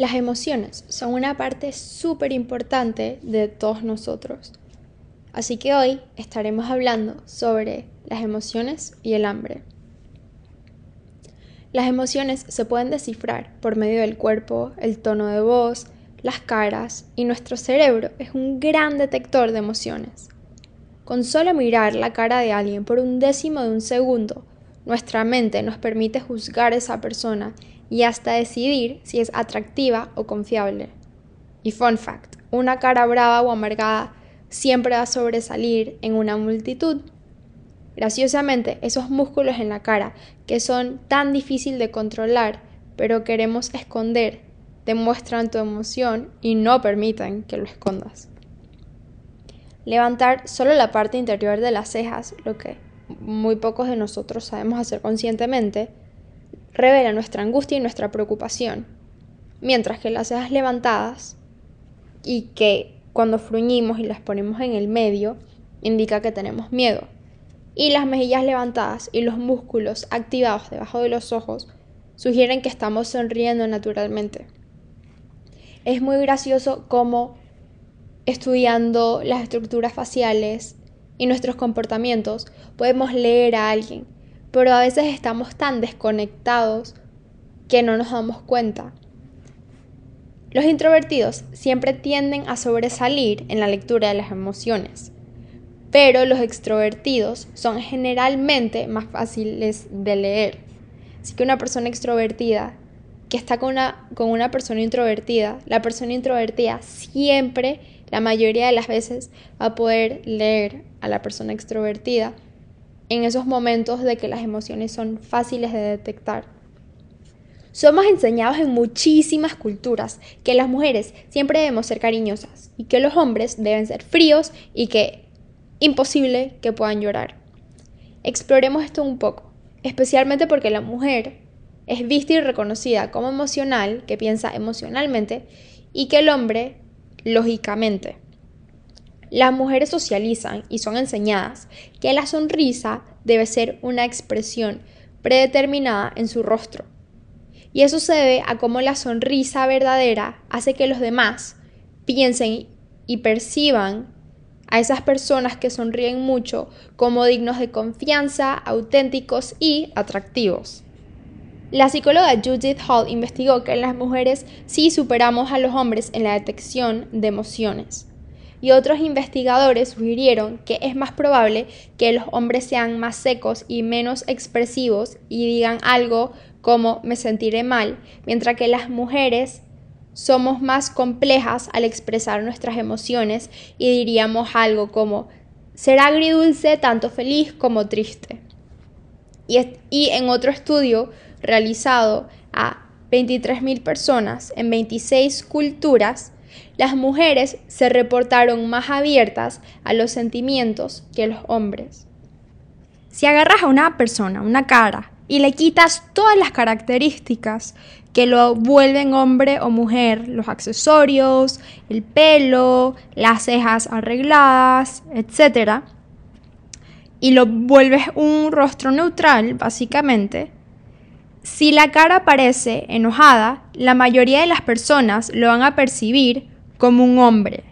Las emociones son una parte súper importante de todos nosotros. Así que hoy estaremos hablando sobre las emociones y el hambre. Las emociones se pueden descifrar por medio del cuerpo, el tono de voz, las caras y nuestro cerebro es un gran detector de emociones. Con solo mirar la cara de alguien por un décimo de un segundo, nuestra mente nos permite juzgar a esa persona y hasta decidir si es atractiva o confiable. Y fun fact, una cara brava o amargada siempre va a sobresalir en una multitud Graciosamente, esos músculos en la cara, que son tan difícil de controlar, pero queremos esconder, demuestran tu emoción y no permiten que lo escondas. Levantar solo la parte interior de las cejas, lo que muy pocos de nosotros sabemos hacer conscientemente, revela nuestra angustia y nuestra preocupación, mientras que las cejas levantadas y que cuando fruñimos y las ponemos en el medio, indica que tenemos miedo. Y las mejillas levantadas y los músculos activados debajo de los ojos sugieren que estamos sonriendo naturalmente. Es muy gracioso cómo estudiando las estructuras faciales y nuestros comportamientos podemos leer a alguien, pero a veces estamos tan desconectados que no nos damos cuenta. Los introvertidos siempre tienden a sobresalir en la lectura de las emociones pero los extrovertidos son generalmente más fáciles de leer. Así que una persona extrovertida que está con una, con una persona introvertida, la persona introvertida siempre, la mayoría de las veces, va a poder leer a la persona extrovertida en esos momentos de que las emociones son fáciles de detectar. Somos enseñados en muchísimas culturas que las mujeres siempre debemos ser cariñosas y que los hombres deben ser fríos y que imposible que puedan llorar. Exploremos esto un poco, especialmente porque la mujer es vista y reconocida como emocional, que piensa emocionalmente, y que el hombre, lógicamente. Las mujeres socializan y son enseñadas que la sonrisa debe ser una expresión predeterminada en su rostro. Y eso se debe a cómo la sonrisa verdadera hace que los demás piensen y perciban a esas personas que sonríen mucho como dignos de confianza, auténticos y atractivos. La psicóloga Judith Hall investigó que las mujeres sí superamos a los hombres en la detección de emociones. Y otros investigadores sugirieron que es más probable que los hombres sean más secos y menos expresivos y digan algo como me sentiré mal, mientras que las mujeres somos más complejas al expresar nuestras emociones y diríamos algo como ser agridulce tanto feliz como triste. Y, en otro estudio realizado a 23.000 personas en 26 culturas, las mujeres se reportaron más abiertas a los sentimientos que los hombres. Si agarras a una persona, una cara, y le quitas todas las características que lo vuelven hombre o mujer, los accesorios, el pelo, las cejas arregladas, etc. Y lo vuelves un rostro neutral, básicamente. Si la cara parece enojada, la mayoría de las personas lo van a percibir como un hombre.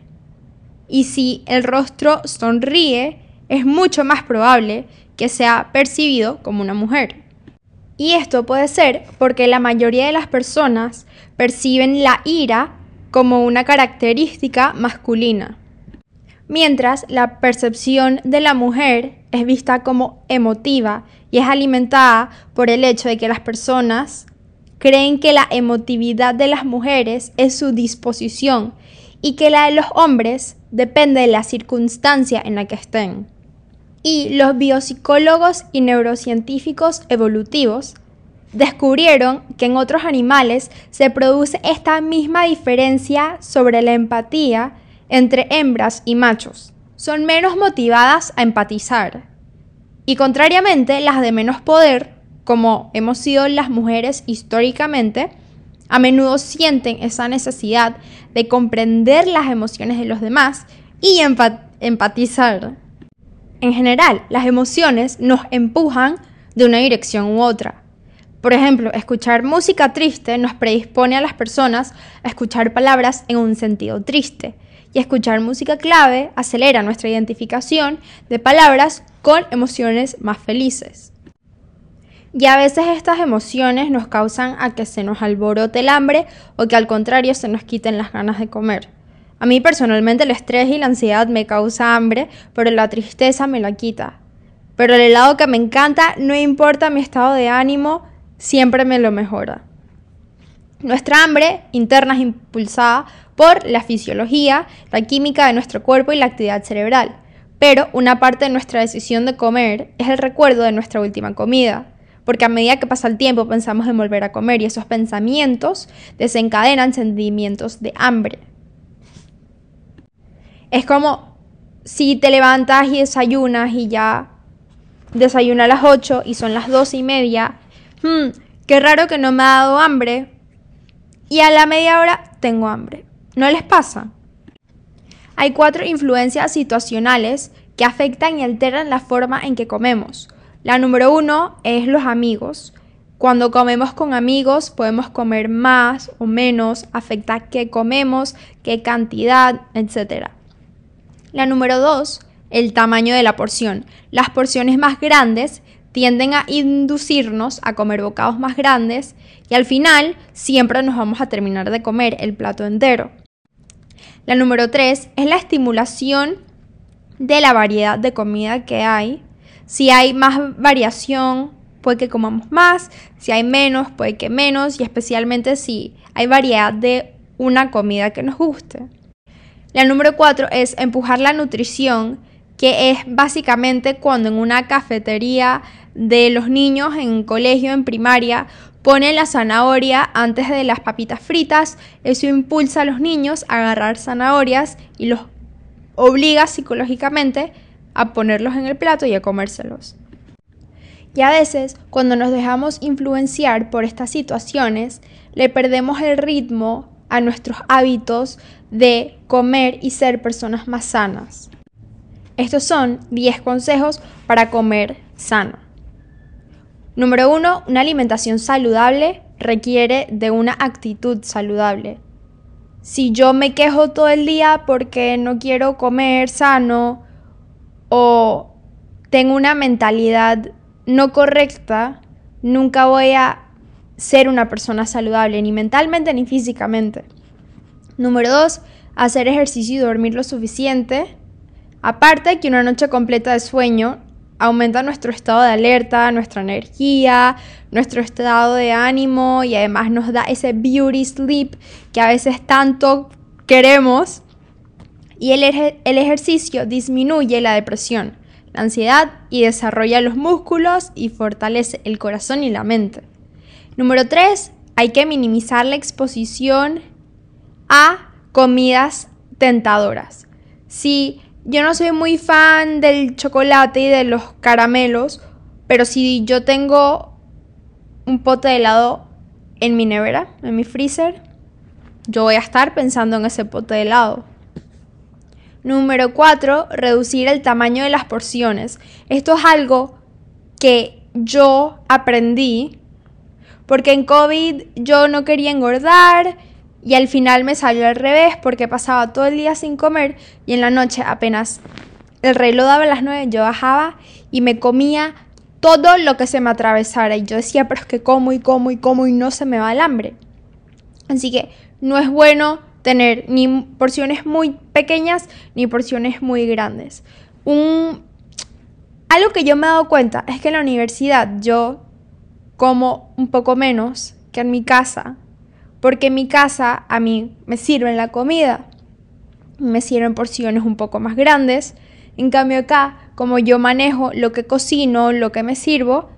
Y si el rostro sonríe, es mucho más probable que sea percibido como una mujer. Y esto puede ser porque la mayoría de las personas perciben la ira como una característica masculina, mientras la percepción de la mujer es vista como emotiva y es alimentada por el hecho de que las personas creen que la emotividad de las mujeres es su disposición y que la de los hombres depende de la circunstancia en la que estén y los biopsicólogos y neurocientíficos evolutivos descubrieron que en otros animales se produce esta misma diferencia sobre la empatía entre hembras y machos. Son menos motivadas a empatizar. Y contrariamente, las de menos poder, como hemos sido las mujeres históricamente, a menudo sienten esa necesidad de comprender las emociones de los demás y empatizar. En general, las emociones nos empujan de una dirección u otra, Por ejemplo, escuchar música triste nos predispone a las personas a escuchar palabras en un sentido triste. Y escuchar música clave acelera nuestra identificación de palabras con emociones más felices. Y a veces estas emociones nos causan a que se nos alborote el hambre o que al contrario se nos quiten las ganas de comer. A mí personalmente el estrés y la ansiedad me causa hambre, pero la tristeza me la quita. Pero el helado que me encanta, no importa mi estado de ánimo, siempre me lo mejora. Nuestra hambre interna es impulsada por la fisiología, la química de nuestro cuerpo y la actividad cerebral. Pero una parte de nuestra decisión de comer es el recuerdo de nuestra última comida. Porque a medida que pasa el tiempo pensamos en volver a comer y esos pensamientos desencadenan sentimientos de hambre. Es como si te levantas y desayunas y ya desayuna a las 8 y son las 12 y media hmm, qué raro que no me ha dado hambre. Y a la media hora tengo hambre. ¿No les pasa? Hay cuatro influencias situacionales que afectan y alteran la forma en que comemos. La número uno es los amigos. Cuando comemos con amigos podemos comer más o menos, afecta qué comemos, qué cantidad, etc. La número dos, el tamaño de la porción. Las porciones más grandes tienden a inducirnos a comer bocados más grandes y al final siempre nos vamos a terminar de comer el plato entero. La número 3 es la estimulación de la variedad de comida que hay. Si hay más variación, puede que comamos más, si hay menos, puede que menos. Y especialmente si hay variedad de una comida que nos guste. La número 4 es empujar la nutrición que es básicamente cuando en una cafetería de los niños en colegio, en primaria, ponen la zanahoria antes de las papitas fritas, eso impulsa a los niños a agarrar zanahorias y los obliga psicológicamente a ponerlos en el plato y a comérselos. Y a veces, cuando nos dejamos influenciar por estas situaciones, le perdemos el ritmo a nuestros hábitos de comer y ser personas más sanas. Estos son 10 consejos para comer sano. Número 1. Una alimentación saludable requiere de una actitud saludable. Si yo me quejo todo el día porque no quiero comer sano o tengo una mentalidad no correcta, nunca voy a ser una persona saludable, ni mentalmente ni físicamente. Número 2. Hacer ejercicio y dormir lo suficiente. Aparte que una noche completa de sueño aumenta nuestro estado de alerta, nuestra energía, nuestro estado de ánimo y además nos da ese beauty sleep que a veces tanto queremos. Y el, el ejercicio disminuye la depresión, la ansiedad y desarrolla los músculos y fortalece el corazón y la mente. Número 3. Hay que minimizar la exposición a comidas tentadoras. Si yo no soy muy fan del chocolate y de los caramelos, pero si yo tengo un pote de helado en mi nevera, en mi freezer, yo voy a estar pensando en ese pote de helado. Número 4, reducir el tamaño de las porciones. Esto es algo que yo aprendí porque en COVID yo no quería engordar y al final me salió al revés porque pasaba todo el día sin comer y en la noche apenas el reloj daba las 9 yo bajaba y me comía todo lo que se me atravesara y yo decía, pero es que como y como y como y no se me va el hambre. Así que no es bueno tener ni porciones muy pequeñas ni porciones muy grandes. Un, algo que yo me he dado cuenta es que en la universidad yo como un poco menos que en mi casa porque en mi casa a mí me sirven la comida, me sirven porciones un poco más grandes. En cambio acá, como yo manejo lo que cocino, lo que me sirvo,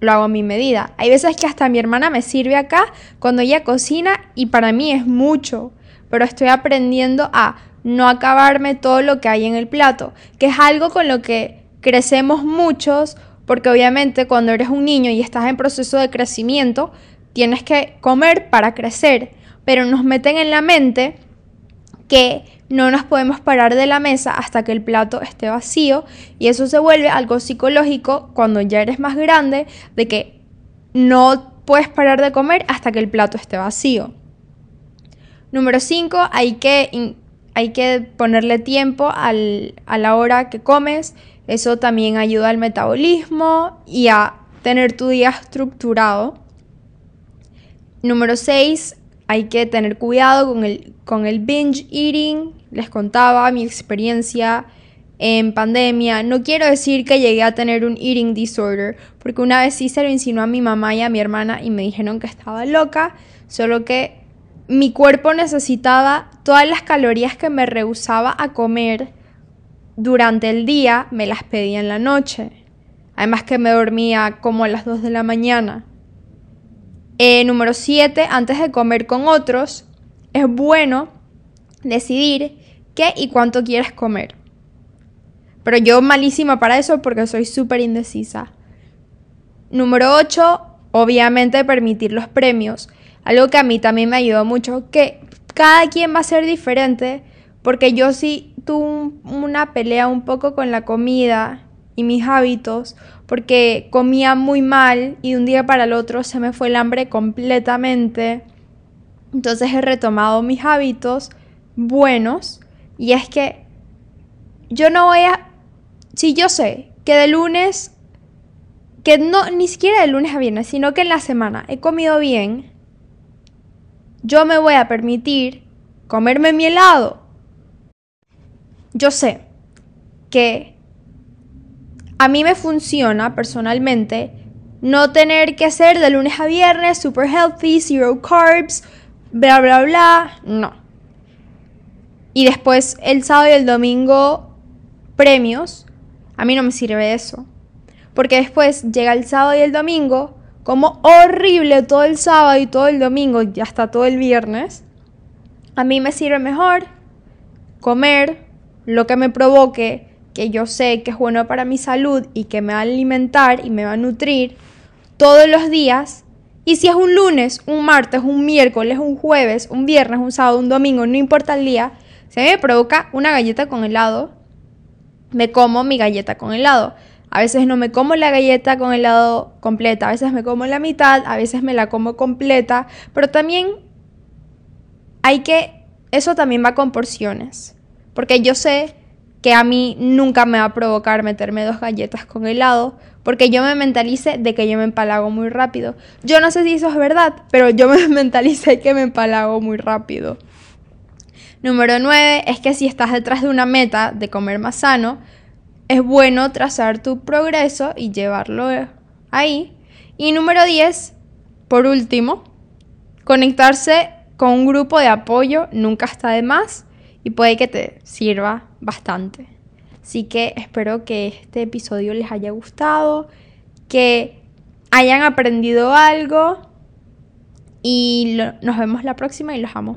lo hago a mi medida. Hay veces que hasta mi hermana me sirve acá cuando ella cocina y para mí es mucho, pero estoy aprendiendo a no acabarme todo lo que hay en el plato, que es algo con lo que crecemos muchos, porque obviamente cuando eres un niño y estás en proceso de crecimiento, tienes que comer para crecer, pero nos meten en la mente que no nos podemos parar de la mesa hasta que el plato esté vacío y eso se vuelve algo psicológico cuando ya eres más grande de que no puedes parar de comer hasta que el plato esté vacío. Número 5, hay que, hay que ponerle tiempo a la hora que comes. Eso también ayuda al metabolismo y a tener tu día estructurado. Número 6, hay que tener cuidado con el, con el binge eating. Les contaba mi experiencia en pandemia. No quiero decir que llegué a tener un eating disorder, porque una vez sí se lo insinuó a mi mamá y a mi hermana y me dijeron que estaba loca, solo que mi cuerpo necesitaba todas las calorías que me rehusaba a comer durante el día, me las pedía en la noche. Además que me dormía como a las 2 de la mañana. Eh, número 7, antes de comer con otros, es bueno decidir qué y cuánto quieres comer. Pero yo malísima para eso porque soy súper indecisa. Número 8, obviamente permitir los premios. Algo que a mí también me ayudó mucho, que cada quien va a ser diferente, porque yo sí tuve una pelea un poco con la comida y mis hábitos, porque comía muy mal y de un día para el otro se me fue el hambre completamente. Entonces he retomado mis hábitos buenos y es que yo no voy a si yo sé que de lunes, que no, ni siquiera de lunes a viernes, sino que en la semana he comido bien, yo me voy a permitir comerme mi helado. Yo sé que a mí me funciona personalmente no tener que hacer de lunes a viernes super healthy, zero carbs, bla, bla, bla. No. Y después el sábado y el domingo premios a mí no me sirve eso. Porque después llega el sábado y el domingo, como horrible todo el sábado y todo el domingo y hasta todo el viernes. A mí me sirve mejor comer lo que me provoque, que yo sé que es bueno para mi salud y que me va a alimentar y me va a nutrir todos los días. Y si es un lunes, un martes, un miércoles, un jueves, un viernes, un sábado, un domingo, no importa el día, mí me provoca una galleta con helado, me como mi galleta con helado. A veces no me como la galleta con helado completa, a veces me como la mitad, a veces me la como completa, pero también hay que, eso también va con porciones, porque yo sé que a mí nunca me va a provocar meterme dos galletas con helado, porque yo me mentalice de que yo me empalago muy rápido. Yo no sé si eso es verdad, pero yo me mentalicé que me empalago muy rápido. Número 9 es que si estás detrás de una meta de comer más sano, es bueno trazar tu progreso y llevarlo ahí. Y número 10, por último, conectarse con un grupo de apoyo nunca está de más y puede que te sirva bastante. Así que espero que este episodio les haya gustado, que hayan aprendido algo y nos vemos la próxima y los amo.